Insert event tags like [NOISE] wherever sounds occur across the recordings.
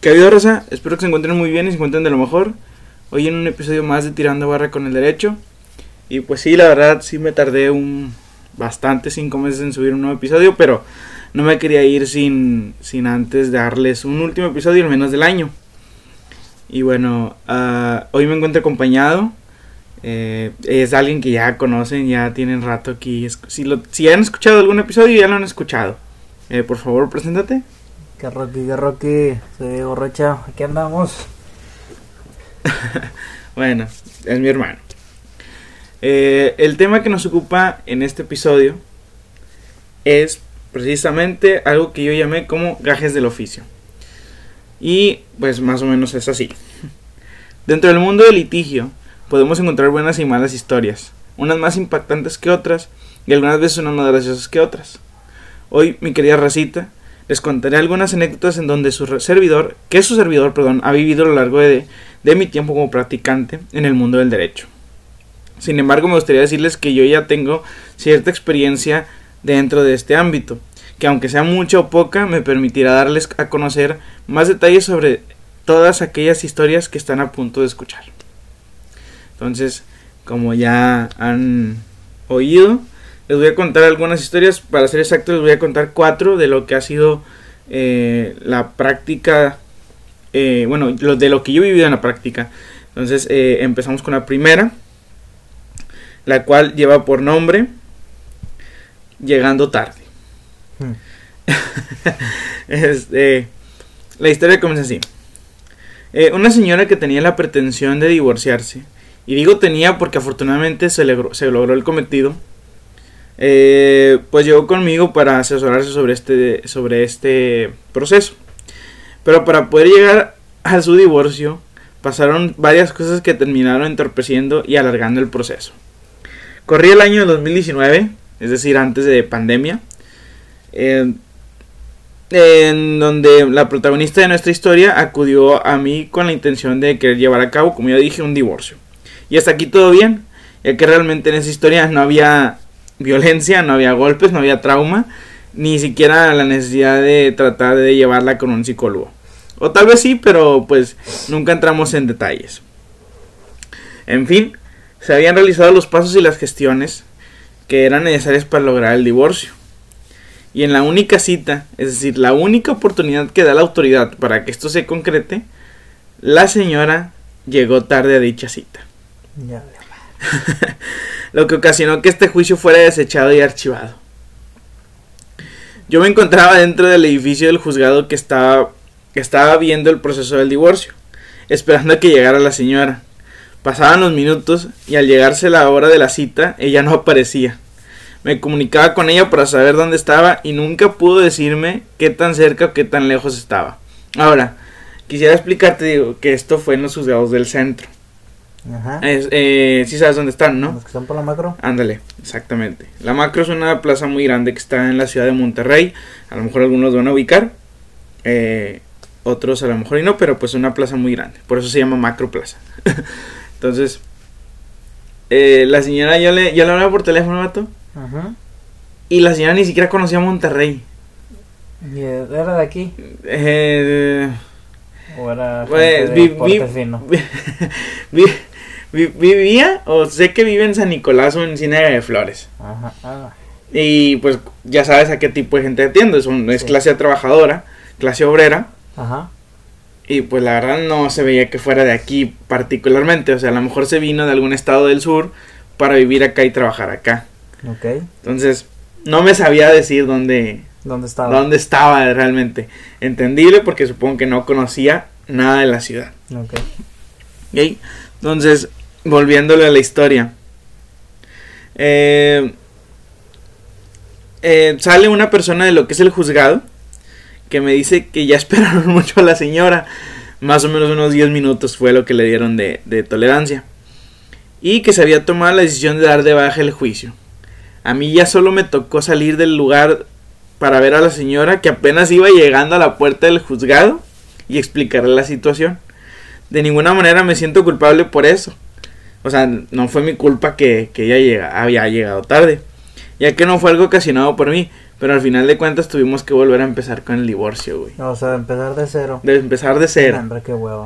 ¿Qué ha habido? Espero que se encuentren muy bien y se encuentren de lo mejor. Hoy en un episodio más de Tirando Barra con el Derecho. Y pues sí, la verdad, sí me tardé un bastante, cinco meses en subir un nuevo episodio, pero no me quería ir sin, sin antes darles un último episodio, al menos del año. Y bueno, ah, hoy me encuentro acompañado. Eh, es alguien que ya conocen, ya tienen rato aquí. Si, lo, si han escuchado algún episodio, ya lo han escuchado. Eh, por favor, preséntate. Que Rocky, que Rocky, soy Diego aquí andamos. [LAUGHS] bueno, es mi hermano. Eh, el tema que nos ocupa en este episodio es precisamente algo que yo llamé como gajes del oficio. Y pues más o menos es así. [LAUGHS] Dentro del mundo del litigio podemos encontrar buenas y malas historias, unas más impactantes que otras y algunas veces unas más graciosas que otras. Hoy, mi querida Racita, les contaré algunas anécdotas en donde su servidor, que su servidor, perdón, ha vivido a lo largo de, de mi tiempo como practicante en el mundo del derecho. Sin embargo, me gustaría decirles que yo ya tengo cierta experiencia dentro de este ámbito, que aunque sea mucha o poca, me permitirá darles a conocer más detalles sobre todas aquellas historias que están a punto de escuchar. Entonces, como ya han oído, les voy a contar algunas historias, para ser exacto les voy a contar cuatro de lo que ha sido eh, la práctica, eh, bueno, de lo que yo he vivido en la práctica. Entonces eh, empezamos con la primera, la cual lleva por nombre Llegando tarde. Hmm. [LAUGHS] este, la historia comienza así. una señora que tenía la pretensión de divorciarse, y digo tenía porque afortunadamente se, se logró el cometido, eh, pues llegó conmigo para asesorarse sobre este, sobre este proceso. Pero para poder llegar a su divorcio, pasaron varias cosas que terminaron entorpeciendo y alargando el proceso. Corría el año 2019, es decir, antes de pandemia, en donde la protagonista de nuestra historia acudió a mí con la intención de querer llevar a cabo, como ya dije, un divorcio. Y hasta aquí todo bien, ya que realmente en esa historia no había violencia, no había golpes, no había trauma, ni siquiera la necesidad de tratar de llevarla con un psicólogo. O tal vez sí, pero pues nunca entramos en detalles. En fin, se habían realizado los pasos y las gestiones que eran necesarias para lograr el divorcio. Y en la única cita, es decir, la única oportunidad que da la autoridad para que esto se concrete, la señora llegó tarde a dicha cita. [LAUGHS] Lo que ocasionó que este juicio fuera desechado y archivado. Yo me encontraba dentro del edificio del juzgado que estaba, estaba viendo el proceso del divorcio, esperando a que llegara la señora. Pasaban los minutos y al llegarse la hora de la cita, ella no aparecía. Me comunicaba con ella para saber dónde estaba y nunca pudo decirme qué tan cerca o qué tan lejos estaba. Ahora, quisiera explicarte que esto fue en los juzgados del centro. Ajá. Eh, sí sabes dónde están, ¿no? Los que están por la macro. Ándale, exactamente. La macro es una plaza muy grande que está en la ciudad de Monterrey. A lo mejor algunos van a ubicar. Eh, otros a lo mejor y no, pero pues es una plaza muy grande. Por eso se llama Macro Plaza. [LAUGHS] Entonces, eh, la señora ya le, ya le hablaba por teléfono, vato. Ajá. Y la señora ni siquiera conocía Monterrey. ¿Y era de aquí? Eh, ¿O era pues, vi, vi, [LAUGHS] vivía o sé que vive en San Nicolás o en Cine de Flores. Ajá, ah. Y pues ya sabes a qué tipo de gente atiende. Es, es clase trabajadora, clase obrera. Ajá. Y pues la verdad no se veía que fuera de aquí particularmente. O sea, a lo mejor se vino de algún estado del sur para vivir acá y trabajar acá. Ok. Entonces, no me sabía decir dónde, ¿Dónde estaba? ¿Dónde estaba realmente? Entendible porque supongo que no conocía nada de la ciudad. Ok. ¿Okay? Entonces, volviéndole a la historia. Eh, eh, sale una persona de lo que es el juzgado que me dice que ya [LAUGHS] esperaron mucho a la señora. Más o menos unos 10 minutos fue lo que le dieron de, de tolerancia. Y que se había tomado la decisión de dar de baja el juicio. A mí ya solo me tocó salir del lugar para ver a la señora que apenas iba llegando a la puerta del juzgado y explicarle la situación. De ninguna manera me siento culpable por eso. O sea, no fue mi culpa que, ella había llegado tarde. ya que no fue algo ocasionado por mí, pero al final de cuentas tuvimos que volver a empezar con el divorcio, güey. O sea, empezar de cero. De empezar de cero. Hombre, qué huevo.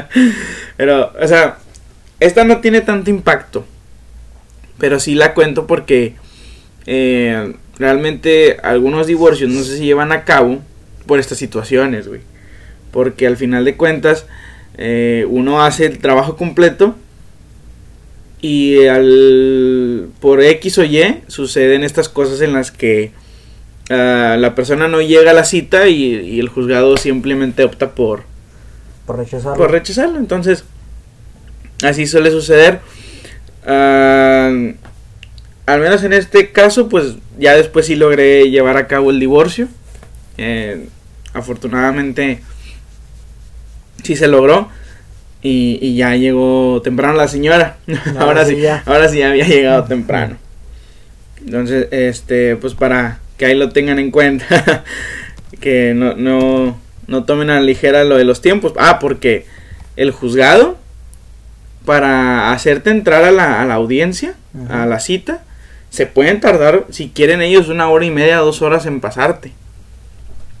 [LAUGHS] pero, o sea, esta no tiene tanto impacto, pero sí la cuento porque eh, realmente algunos divorcios no sé si llevan a cabo por estas situaciones, güey. Porque al final de cuentas, eh, uno hace el trabajo completo y al, por X o Y suceden estas cosas en las que ah, la persona no llega a la cita y, el juzgado simplemente opta por, por rechazarlo. Por rechazarlo. Entonces, así suele suceder. Ah, al menos en este caso, pues ya después sí logré llevar a cabo el divorcio. Eh, afortunadamente sí se logró. Y, ya llegó temprano la señora. [LAUGHS] ahora sí, ya. ahora sí había llegado temprano. Entonces, este, pues para que ahí lo tengan en cuenta. [LAUGHS] que no, no, no tomen a la ligera lo de los tiempos. Ah, porque el juzgado, para hacerte entrar a la, a la audiencia, a la cita, se pueden tardar, si quieren ellos, una hora y media, dos horas en pasarte.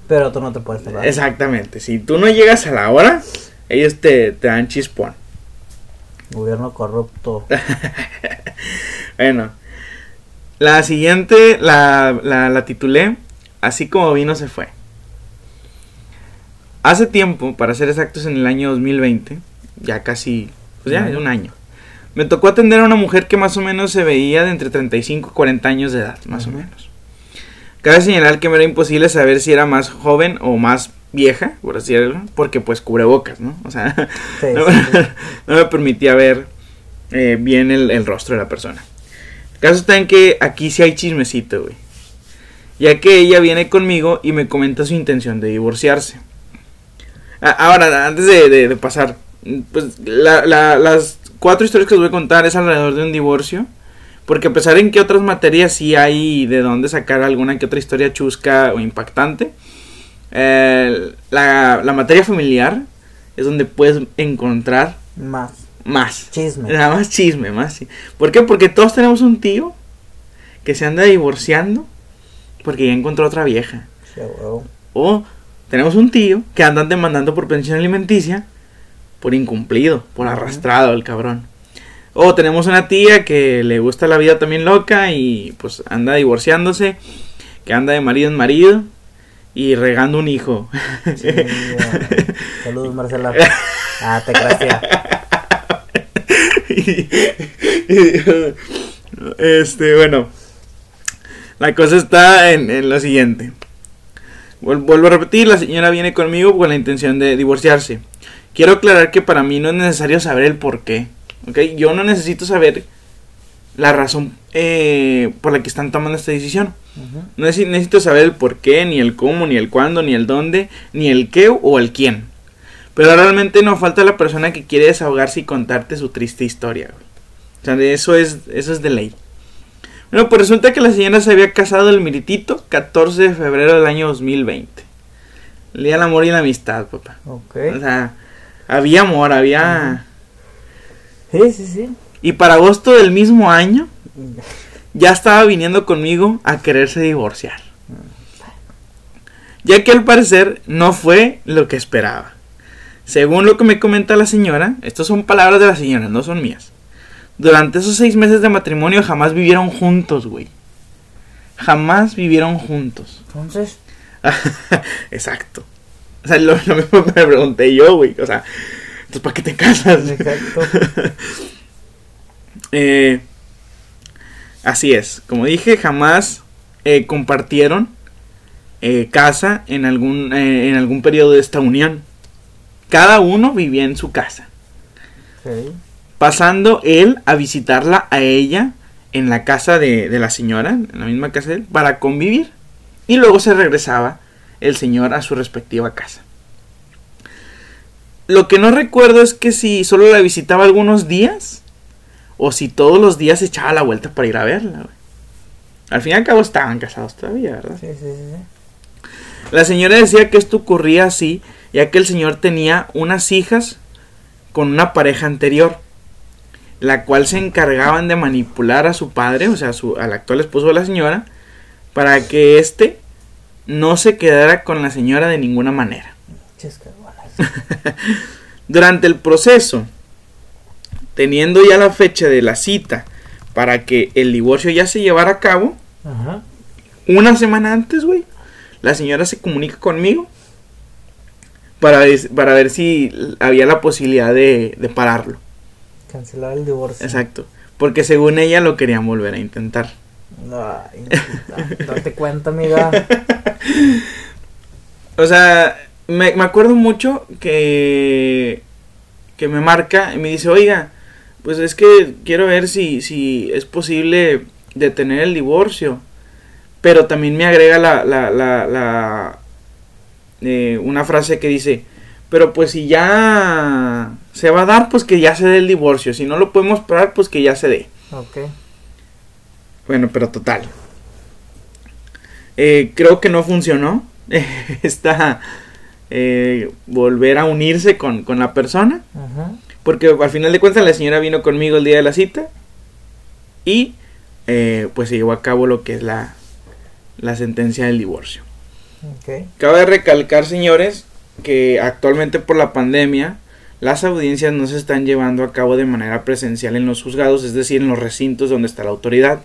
Pero tú no te puedes tardar. Exactamente. Si tú no llegas a la hora, ellos te, te dan chispón. Gobierno corrupto. [LAUGHS] bueno. La siguiente la, la, la titulé Así como vino se fue. Hace tiempo, para ser exactos en el año 2020, ya casi, pues ya, un año me tocó atender a una mujer que más o menos se veía de entre 35 y 40 años de edad, más o menos. Cabe señalar que me era imposible saber si era más joven o más vieja, por así decirlo, porque pues cubrebocas, ¿no? O sea, [LAUGHS] [LAUGHS] no, me permitía ver eh, bien el, rostro de la persona. El caso está en que aquí sí hay chismecito, güey. Ya que ella viene conmigo y me comenta su intención de divorciarse. ahora, antes de, pasar, pues las cuatro historias que os voy a contar es alrededor de un divorcio. Porque a pesar en que otras materias sí hay de dónde sacar alguna que otra historia chusca o impactante, eh, la, materia familiar es donde puedes encontrar más. Más. Chisme. Nada más chisme, más. ¿Por qué? Porque todos tenemos un tío que se anda divorciando porque ya encontró otra vieja. O tenemos un tío que anda demandando por pensión alimenticia por incumplido, por arrastrado el cabrón. O tenemos una tía que le gusta la vida también loca y pues anda divorciándose, que anda de marido en marido y regando un hijo. [LAUGHS] Saludos Marcela. Ah, te gracias. [LAUGHS] este, bueno. La cosa está en, en lo siguiente. Vuelvo a repetir, la señora viene conmigo con la intención de divorciarse. Quiero aclarar que para mí no es necesario saber el por qué. ¿ok? Yo no necesito saber la razón eh, por la que están tomando esta decisión. No necesito saber el por qué, ni el cómo, ni el cuándo, ni el dónde, ni el qué o el quién. Pero realmente no falta la persona que quiere desahogarse y contarte su triste historia. O sea, eso es, eso es de ley. Bueno, pues resulta que la señora se había casado el miritito 14 de febrero del año 2020. El día del amor y la amistad, papá. Ok. O sea, había amor, había... Sí, sí, sí. Y para agosto del mismo año, [LAUGHS] ya estaba viniendo conmigo a quererse divorciar. Ya que al parecer no fue lo que esperaba. Según lo que me comenta la señora, estas son palabras de la señora, no son mías. Durante esos seis meses de matrimonio jamás vivieron juntos, güey. Jamás vivieron juntos. Entonces. [LAUGHS] Exacto. O sea, lo, mismo me pregunté yo, güey. O sea, entonces, ¿para qué te casas? Exacto. [LAUGHS] eh, así es. Como dije, jamás eh, compartieron eh, casa en algún, en algún periodo de esta unión. Cada uno vivía en su casa. Pasando él a visitarla a ella en la casa de, de la señora, en la misma casa de él, para convivir. Y luego se regresaba el señor a su respectiva casa. Lo que no recuerdo es que si solo la visitaba algunos días o si todos los días se echaba la vuelta para ir a verla. Al fin y al cabo estaban casados todavía, ¿verdad? Sí, sí, sí. La señora decía que esto ocurría así, ya que el señor tenía unas hijas con una pareja anterior. la cual se encargaban de manipular a su padre, o sea, a su, al actual esposo de la señora, para que éste no se quedara con la señora de ninguna manera. [LAUGHS] Durante el proceso, teniendo ya la fecha de la cita para que el divorcio ya se llevara a cabo, Ajá. una semana antes, güey, la señora se comunica conmigo para, ver- para ver si había la posibilidad de, de pararlo. Cancelar el divorcio. Exacto. Porque según ella lo querían volver a intentar. Ay, date cuenta, amiga. [LAUGHS] O sea, me, me acuerdo mucho que, que me marca y me dice, oiga, pues es que quiero ver si, si es posible detener el divorcio. Pero también me agrega la, la, la, la, eh, una frase que dice, pero pues si ya se va a dar, pues que ya se dé el divorcio. Si no lo podemos parar, pues que ya se dé. Ok. Bueno, pero total. Eh, creo que no funcionó. [LAUGHS] Esta eh, volver a unirse con, con la persona. Ajá. Porque al final de cuentas la señora vino conmigo el día de la cita. Y eh, pues se llevó a cabo lo que es la, la sentencia del divorcio. Ok. Cabe recalcar, señores, que actualmente por la pandemia las audiencias no se están llevando a cabo de manera presencial en los juzgados, es decir, en los recintos donde está la autoridad.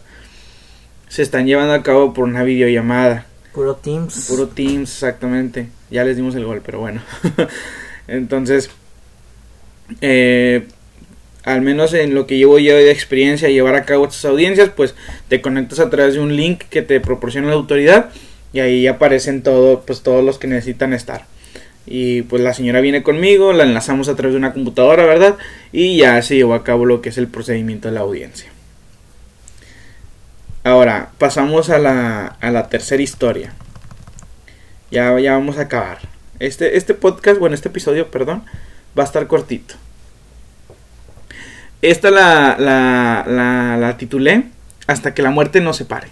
Se están llevando a cabo por una videollamada. Puro Teams. Puro Teams, exactamente. Ya les dimos el gol, pero bueno. [LAUGHS] Entonces, eh, al menos en lo que llevo yo de experiencia, llevar a cabo estas audiencias, pues te conectas a través de un link que te proporciona la autoridad y ahí aparecen pues todos los que necesitan estar. Y pues la señora viene conmigo, la enlazamos a través de una computadora, ¿verdad? Y ya se llevó a cabo lo que es el procedimiento de la audiencia. Ahora, pasamos a la, a la tercera historia. Ya, ya vamos a acabar. Este, este podcast, bueno, este episodio, perdón, va a estar cortito. Esta la, la, la, titulé Hasta que la muerte nos separe.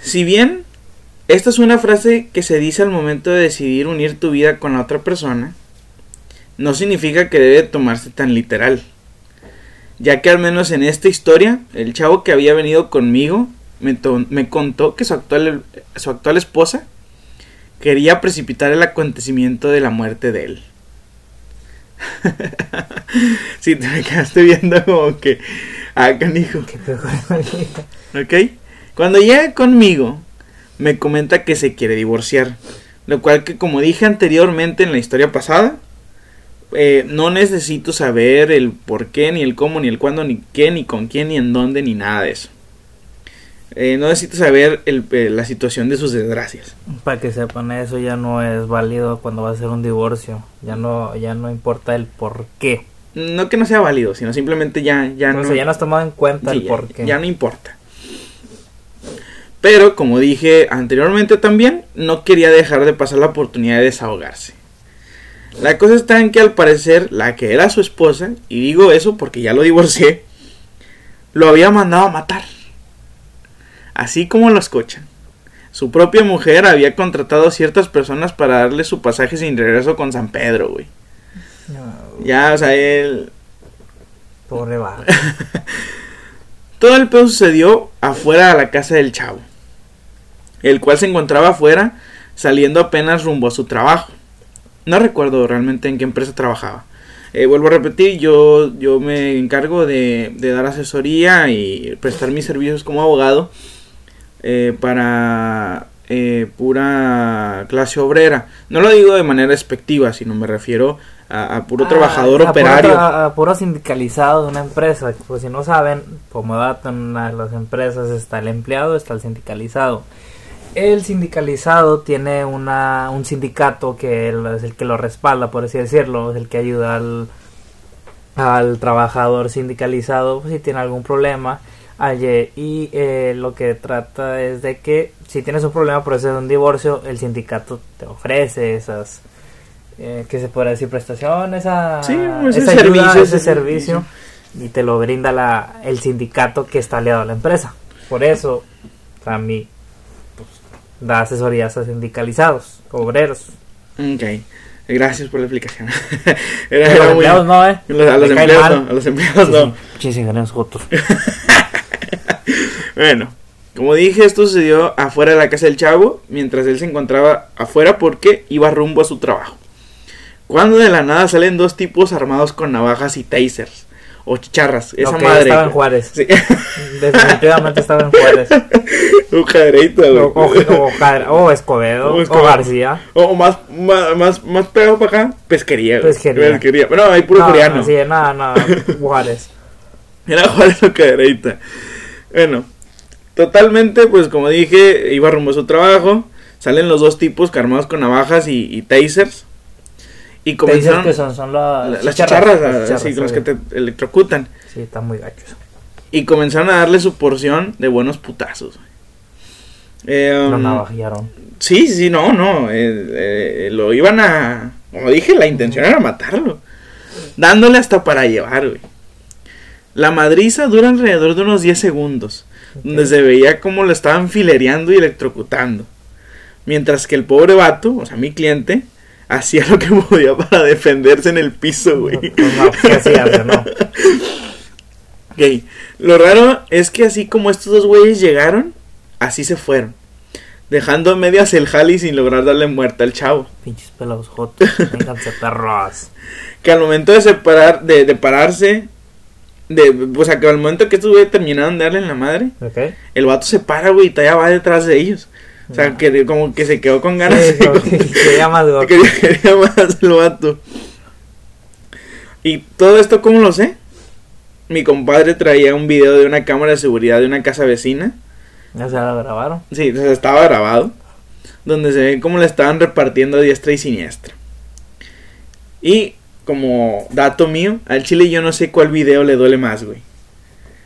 Si bien esta es una frase que se dice al momento de decidir unir tu vida con la otra persona, no significa que debe tomarse tan literal. Ya que al menos en esta historia, el chavo que había venido conmigo me, me contó que su actual, su actual esposa quería precipitar el acontecimiento de la muerte de él. [LAUGHS] Si te me quedaste viendo como que, ah, canijo. ¿Ok? Cuando llega conmigo, me comenta que se quiere divorciar. Lo cual que como dije anteriormente en la historia pasada, eh, no necesito saber el por qué, ni el cómo, ni el cuándo, ni qué, ni con quién, ni en dónde, ni nada de eso. Eh, no necesito saber el- eh, la situación de sus desgracias. Para que sepan, eso ya no es válido cuando va a ser un divorcio. Ya no, ya no importa el por qué. No que no sea válido, sino simplemente ya, ya o no. sea, ya no has tomado en cuenta Sí, el por qué. ya no importa. Pero como dije anteriormente también, no quería dejar de pasar la oportunidad de desahogarse. La cosa está en que al parecer la que era su esposa, y digo eso porque ya lo divorcié, lo había mandado a matar. Así como lo escuchan. Su propia mujer había contratado a ciertas personas para darle su pasaje sin regreso con San Pedro, güey. No, Ya, o sea, él, pobre vago. [LAUGHS] Todo el pedo sucedió afuera de la casa del chavo, el cual se encontraba afuera saliendo apenas rumbo a su trabajo. No recuerdo realmente en qué empresa trabajaba. Eh, vuelvo a repetir, yo, yo me encargo de, de dar asesoría y prestar mis servicios como abogado eh, para eh, pura clase obrera. No lo digo de manera despectiva, sino me refiero a, a puro Ah, trabajador a operario. a puro sindicalizado de una empresa. Pues si no saben, como dato en las empresas está el empleado, está el sindicalizado. El sindicalizado tiene una, un sindicato que es el que lo respalda, por así decirlo, es el que ayuda al, al trabajador sindicalizado pues, si tiene algún problema. Ayer, y eh, lo que trata es de que si tienes un problema por eso de un divorcio, el sindicato te ofrece esas, eh, que se puede decir prestaciones, a, Sí, ese esa servicio, ayuda, ese ese servicio y te lo brinda la, el sindicato que está aliado a la empresa. Por eso, a mí, pues, da asesorías a sindicalizados, obreros. Ok. Gracias por la explicación. [LAUGHS] Era, los era muy- empleados no, ¿eh? a los, a empleados no, a los empleados no. Jotos. [LAUGHS] Bueno, como dije, esto sucedió afuera de la casa del chavo, mientras él se encontraba afuera porque iba rumbo a su trabajo. Cuando de la nada salen dos tipos armados con navajas y tasers. O chicharras, esa Ok, madre. Estaba en Juárez. Sí. [LAUGHS] Definitivamente estaba en Juárez. Un cadereito, güey. O, o, o, Escobedo. O O, Escobedo. García. O, más, más, más, más pegado para acá, pesquería. güey. Pesquería. Bueno, hay puro no, coreano. no, sí, no, no, Juárez. [LAUGHS] Era Juárez o cadereita. Bueno, totalmente, pues como dije, iba rumbo a su trabajo. Salen los dos tipos armados con navajas y, y tasers. Y comenzaron que son, son las, la- las chicharras, las ah, así, los que te electrocutan. Sí, están muy gachos. Y comenzaron a darle su porción de buenos putazos. Eh, Lo um, navajearon. Sí, sí, no, no. eh, eh, lo iban a. Como dije, la intención era matarlo. Dándole hasta para llevar, güey. La madriza dura alrededor de unos 10 segundos. Donde se veía como lo estaban filereando y electrocutando. Mientras que el pobre vato, o sea, mi cliente, hacía lo que [LAUGHS] podía para defenderse en el piso, güey. Pues no, ¿qué hacías, no? [LAUGHS] Ok, Lo raro es que así como estos dos güeyes llegaron, así se fueron. Dejando a medias el jali sin lograr darle muerte al chavo. Pinches pelos jotos. Vénganse perros. [LAUGHS] Que al momento de separar, de, de pararse, de, o sea, que al momento que estos güeyes terminaron de darle en la madre, el vato se para, güey, y todavía va detrás de ellos. O sea, No. que como que se quedó con ganas. Sí, como que quería más gordo. quería, [LAUGHS] quería más el vato. Y todo esto, ¿cómo lo sé? Mi compadre traía un video de una cámara de seguridad de una casa vecina. Ya se la grabaron. Sí, estaba grabado. Donde se ve cómo le estaban repartiendo a diestra y siniestra. Y como dato mío, al chile yo no sé cuál video le duele más, güey.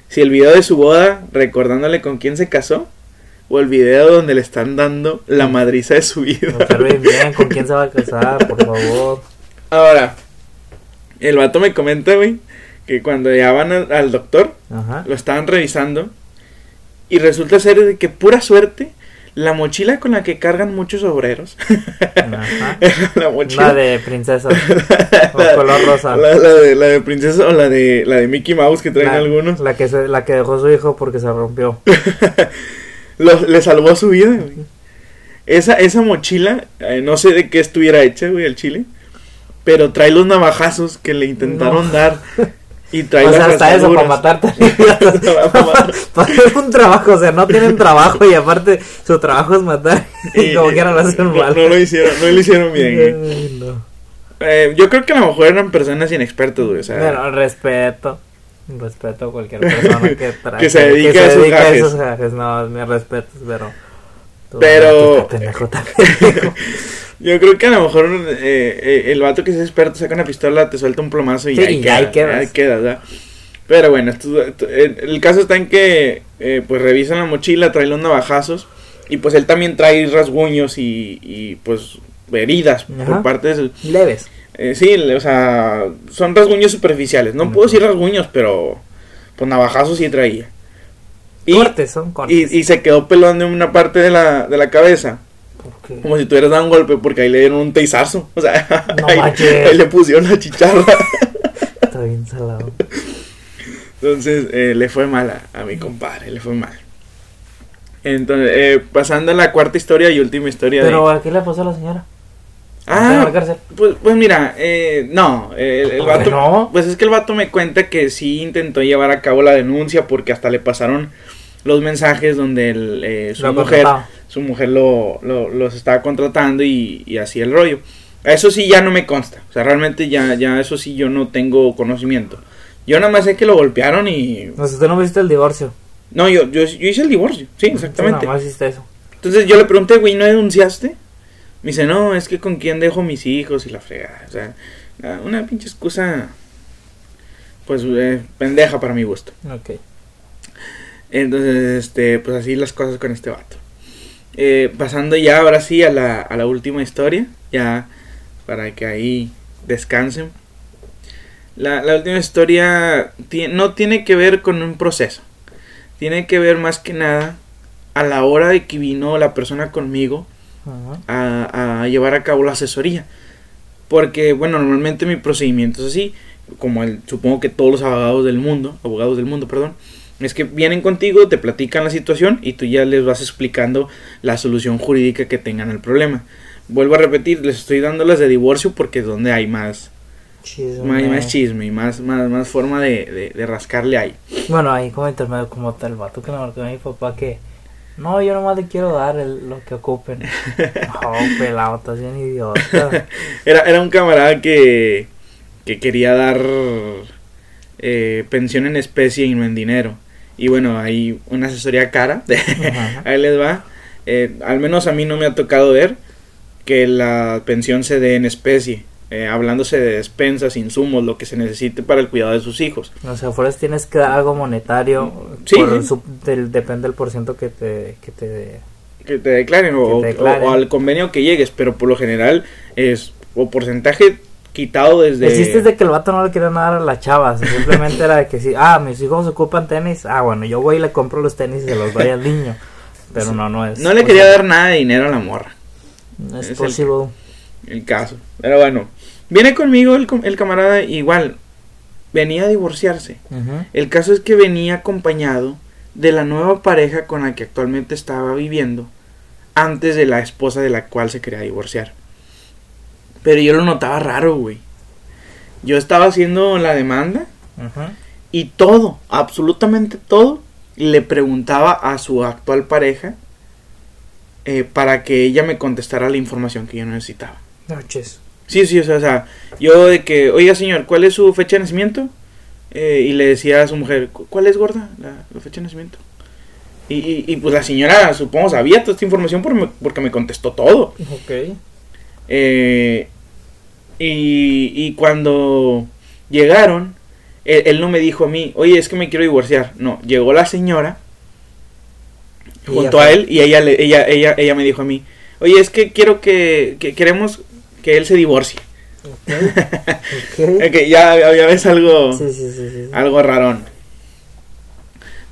Si el video de su boda, recordándole con quién se casó, o el video donde le están dando la madriza de su vida. Observen bien con quién se va a casar, por favor. Ahora, el vato me comenta, güey, que cuando ya van al, al doctor, Ajá. lo estaban revisando, y resulta ser de que pura suerte, la mochila con la que cargan muchos obreros, Ajá. [LAUGHS] la mochila... La de princesa. [LAUGHS] O color rosa. La, la de, la de princesa o la de, la de Mickey Mouse que traen La, algunos. la que se, la que dejó su hijo porque se rompió. [LAUGHS] Lo- le salvó su vida, güey. Esa, esa mochila, eh, no sé de qué estuviera hecha, güey, el chile. Pero trae los navajazos que le intentaron No. dar. Y trae o sea, hasta eso, para matarte. [LAUGHS] [LAUGHS] Para hacer un trabajo, o sea, no tienen trabajo y aparte su trabajo es matar. Y [LAUGHS] como quieran lo hacen no, mal. no lo hicieron, no lo hicieron bien, güey. Ay, no. Eh, yo creo que a lo mejor eran personas inexpertas, güey. O sea, Bueno, respeto. Respeto a cualquier persona que, tra- Que se dedique a se esos dedique gajes. esos gajes. No, mis respetos, pero. tú, Pero- tú. Yo creo que a lo mejor eh, eh, el vato que es experto saca una pistola, te suelta un plomazo y Sí, ahí y queda. ahí quedas. ahí quedas, ¿verdad? Pero bueno, esto- esto- el, caso está en que eh, pues revisan la mochila, trae los navajazos y pues él también trae rasguños y, y, pues heridas por parte de. Leves. eh, sí, o sea, son rasguños superficiales. No puedo decir rasguños, pero pues navajazos sí traía. Y, cortes, son cortes. y, y se quedó pelón de una parte de la, de la cabeza. ¿Por qué? Como si tuvieras dado un golpe porque ahí le dieron un teizazo. O sea, No [LAUGHS] ahí, ahí le pusieron la chicharra. Está bien salado. Entonces eh, le fue mal a, a mi compadre, le fue mal. Entonces, eh, pasando a la cuarta historia y última historia Pero de... ¿a qué le pasó a la señora? ¿Está en Ah, pues, pues mira, eh, no, eh, el, el ¿Por vato... qué no? Pues es que el vato me cuenta que sí intentó llevar a cabo la denuncia porque hasta le pasaron los mensajes donde el, eh, su mujer... su mujer lo, lo- los estaba contratando y, y así el rollo. Eso sí ya no me consta. O sea, realmente ya, ya eso sí yo no tengo conocimiento. Yo nada más sé que lo golpearon y... No sé, tú no viste el divorcio. No, yo, yo, yo hice el divorcio. Sí, exactamente. Sí, nomás hiciste eso. Entonces yo le pregunté, güey, ¿no denunciaste? Me dice, no, es que con quién dejo mis hijos y la fregada. O sea, una- una pinche excusa... Pues eh, pendeja para mi gusto. Ok. Entonces, este, pues así las cosas con este vato. Eh, pasando ya ahora sí a la, a la última historia, ya para que ahí descansen. La, la última historia no tiene que ver con un proceso, tiene que ver más que nada a la hora de que vino la persona conmigo a, a llevar a cabo la asesoría. Porque, bueno, normalmente mi procedimiento es así, como el, supongo que todos los abogados del mundo, abogados del mundo, perdón, es que vienen contigo, te platican la situación y tú ya les vas explicando la solución jurídica que tengan al problema. Vuelvo a repetir, les estoy dando las de divorcio porque es donde hay más Chisme. más, más chisme y más, más, más forma de, de, de rascarle ahí. Bueno, ahí como intermedio, como tal, vato que me marcó a mi papá que. No, yo nomás le quiero dar el- lo que ocupen. [LAUGHS] No, pelado, estás bien idiota. [LAUGHS] Era, era un camarada que, que quería dar eh, pensión en especie y no en dinero. Y bueno, hay una asesoría cara, [LAUGHS] ahí les va. Eh, al menos a mí no me ha tocado ver que la pensión se dé en especie. eh, hablándose de despensas, insumos, lo que se necesite para el cuidado de sus hijos. O sea, fuera tienes que dar algo monetario. Sí, por sí. su- del- depende del porciento que te, que te que te declaren, o, o al convenio que llegues, pero por lo general es o porcentaje quitado desde... El chiste es de que el vato no le quería dar a la chava, simplemente era de que si, ah, mis hijos ocupan tenis, ah, bueno, yo voy y le compro los tenis y se los doy al niño. Pero no, no es. No le quería dar nada de dinero a la morra, No es es posible. el caso. Pero bueno, viene conmigo el, el camarada igual, venía a divorciarse. El caso es que venía acompañado de la nueva pareja con la que actualmente estaba viviendo antes de la esposa de la cual se quería divorciar. Pero yo lo notaba raro, güey. Yo estaba haciendo la demanda y todo, absolutamente todo, le preguntaba a su actual pareja eh, para que ella me contestara la información que yo necesitaba. Noches. Sí, sí, o sea, o sea, yo de que, oiga señor, ¿cuál es su fecha de nacimiento? Eh, y le decía a su mujer, "¿Cu- ¿cuál es gorda la, la fecha de nacimiento? Y, y, y, pues la señora, supongo, sabía toda esta información por me- porque me contestó todo. Ok. Eh, y, y cuando llegaron, él, él no me dijo a mí, oye, es que me quiero divorciar. No, llegó la señora junto a él y ella, ella, ella, ella me dijo a mí, oye, es que quiero que, que queremos que él se divorcie. [LAUGHS] Ya, ya ves algo, Sí, sí, sí, sí. algo rarón.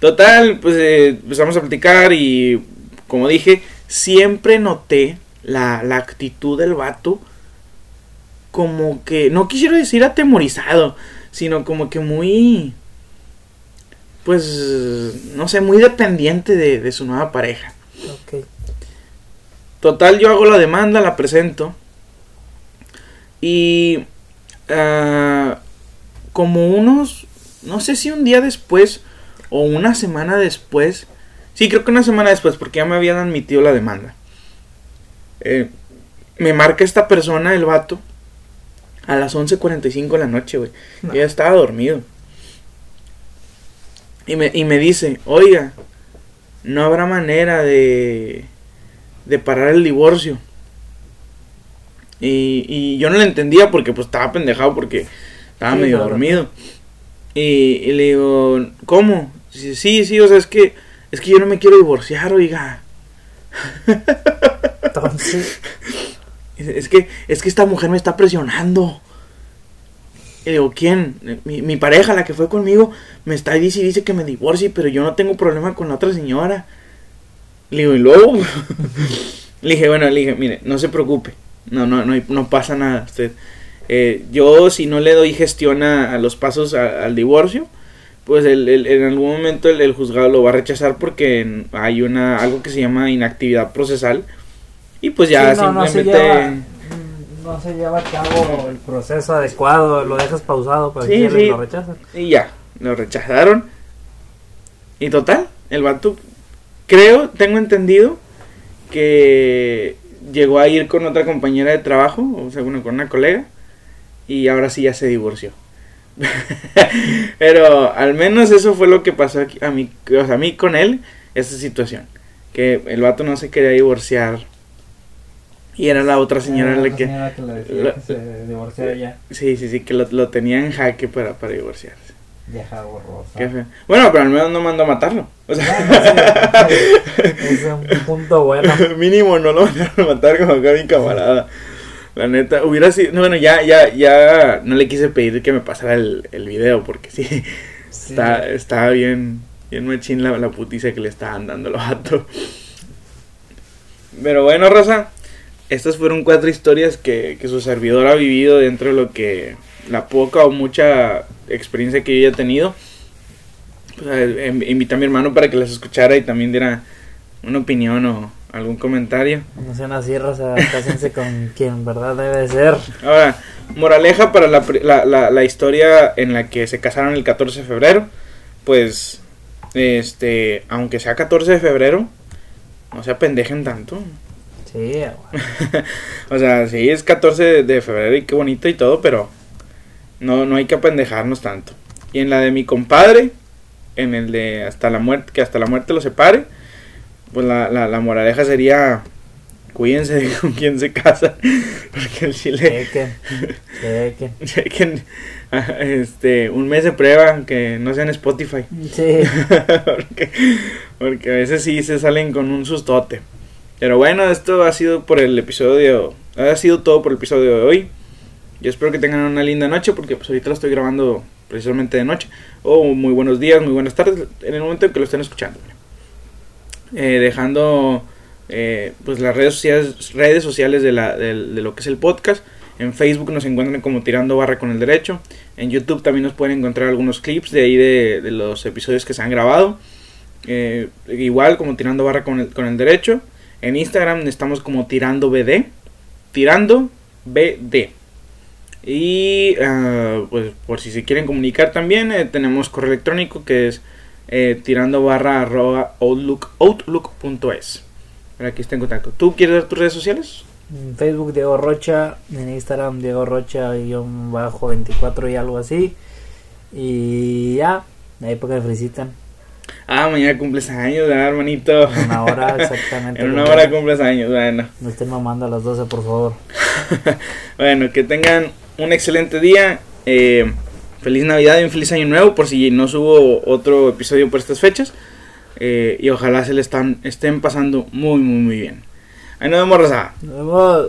Total, pues eh, empezamos a platicar y como dije, siempre noté la, la actitud del vato como que, no quisiera decir atemorizado, sino como que muy, pues, no sé, muy dependiente de, de su nueva pareja. Total, yo hago la demanda, la presento. Y ah, como unos, no sé si un día después o una semana después, sí, creo que una semana después, porque ya me habían admitido la demanda. Eh, me marca esta persona, el vato, a las 11.45 de la noche, güey. No. Yo ya estaba dormido. Y me, y me dice, oiga, no habrá manera de, de parar el divorcio. Y, y yo no le entendía porque pues estaba pendejado porque estaba Sí, medio claro. dormido. Y, y le digo, ¿cómo? Dice, sí, sí, o sea, es que, es que yo no me quiero divorciar, oiga. Entonces, Es que, es que esta mujer me está presionando. Y digo, ¿quién? Mi, mi pareja, la que fue conmigo, me está y dice que me divorcie, pero yo no tengo problema con la otra señora. Le digo, ¿y luego? [LAUGHS] le dije, bueno, le dije, mire, no se preocupe. No, no, no, no pasa nada. Usted, eh, yo, si no le doy gestión a, los pasos al divorcio, pues el, el- en algún momento el, el juzgado lo va a rechazar porque hay una algo que se llama inactividad procesal. Y pues ya sí, no, no se simplemente. lleva, mm, no se lleva a cabo el proceso adecuado, lo dejas pausado para Sí, que sí. lo rechazan. Y ya, lo rechazaron. Y total, el vato, creo, tengo entendido que llegó a ir con otra compañera de trabajo, o sea, bueno, con una colega, y ahora sí ya se divorció. [LAUGHS] Pero al menos eso fue lo que pasó aquí- a mí, o sea, a mí con él, esta situación. Que el vato no se quería divorciar. Y era la otra señora la que... señora que decía la- que se divorciara ya. Sí, sí, sí, que lo, lo tenía en jaque para, para divorciarse. Vieja borrosa. Bueno, pero al menos no mandó a matarlo. O sea, [LAUGHS] Es un punto bueno. mínimo no lo mandaron a matar como acá mi camarada. La neta, hubiera sido. no, Bueno, ya, ya, ya no le quise pedir que me pasara el, el video porque sí, [LAUGHS] Sí. está, estaba bien, bien machín la, la putiza que le estaban dando los vatos. Pero bueno, Rosa, estas fueron cuatro historias que, que su servidor ha vivido dentro de lo que la poca o mucha experiencia que yo haya tenido. Pues, invité a mi hermano para que las escuchara y también diera una opinión o algún comentario. No sean así, raza, cásense con [LAUGHS] quien verdad debe ser. Ahora, moraleja para la, la, la, la historia en la que se casaron el 14 de febrero. Pues, este, aunque sea 14 de febrero, no se apendejen tanto. Sí, güey. [LAUGHS] O sea, sí, es 14 de, de febrero y qué bonito y todo, pero no, no hay que apendejarnos tanto. Y en la de mi compadre, en el de hasta la muerte, que hasta la muerte lo separe, pues la, la, la moraleja sería, cuídense de con quién se casa, [LAUGHS] porque el chile, Chequen, chequen. [LAUGHS] chequen, ah, este, un mes de prueba, que no sea en Spotify, Sí, [LAUGHS] porque, porque a veces sí se salen con un sustote. Pero bueno, esto ha sido por el episodio, ha sido todo por el episodio de hoy. Yo espero que tengan una linda noche porque pues ahorita lo estoy grabando precisamente de noche. O muy buenos días, muy buenas tardes, en el momento en que lo estén escuchando. Eh, dejando eh, pues las redes sociales, redes sociales de, la, del- de lo que es el podcast. En Facebook nos encuentran como Tirando Barra con el Derecho. En YouTube también nos pueden encontrar algunos clips de ahí de, de los episodios que se han grabado. Eh, igual como Tirando Barra con el, con el Derecho. En Instagram estamos como Tirando BD. Tirando BD. Y ah, pues por si se quieren comunicar también, eh, tenemos correo electrónico que es eh, tirando barra arroba outlook, outlook.es. Para que esté en contacto. ¿Tú quieres dar tus redes sociales? en Facebook Diego Rocha, en Instagram Diego Rocha guion bajo 24 y algo así. Y ya, ahí para que me felicitan. Ah, mañana cumples años, ¿verdad, hermanito? En una hora [LAUGHS] exactamente. en una hora cumples años, bueno. No estén mamando a las 12, por favor. [LAUGHS] bueno, que tengan un excelente día. eh, feliz Navidad y un feliz Año Nuevo. Por si no subo otro episodio por estas fechas. eh, y ojalá se le están, estén pasando muy, muy, muy bien. Ahí nos vemos, Raza. Nos vemos.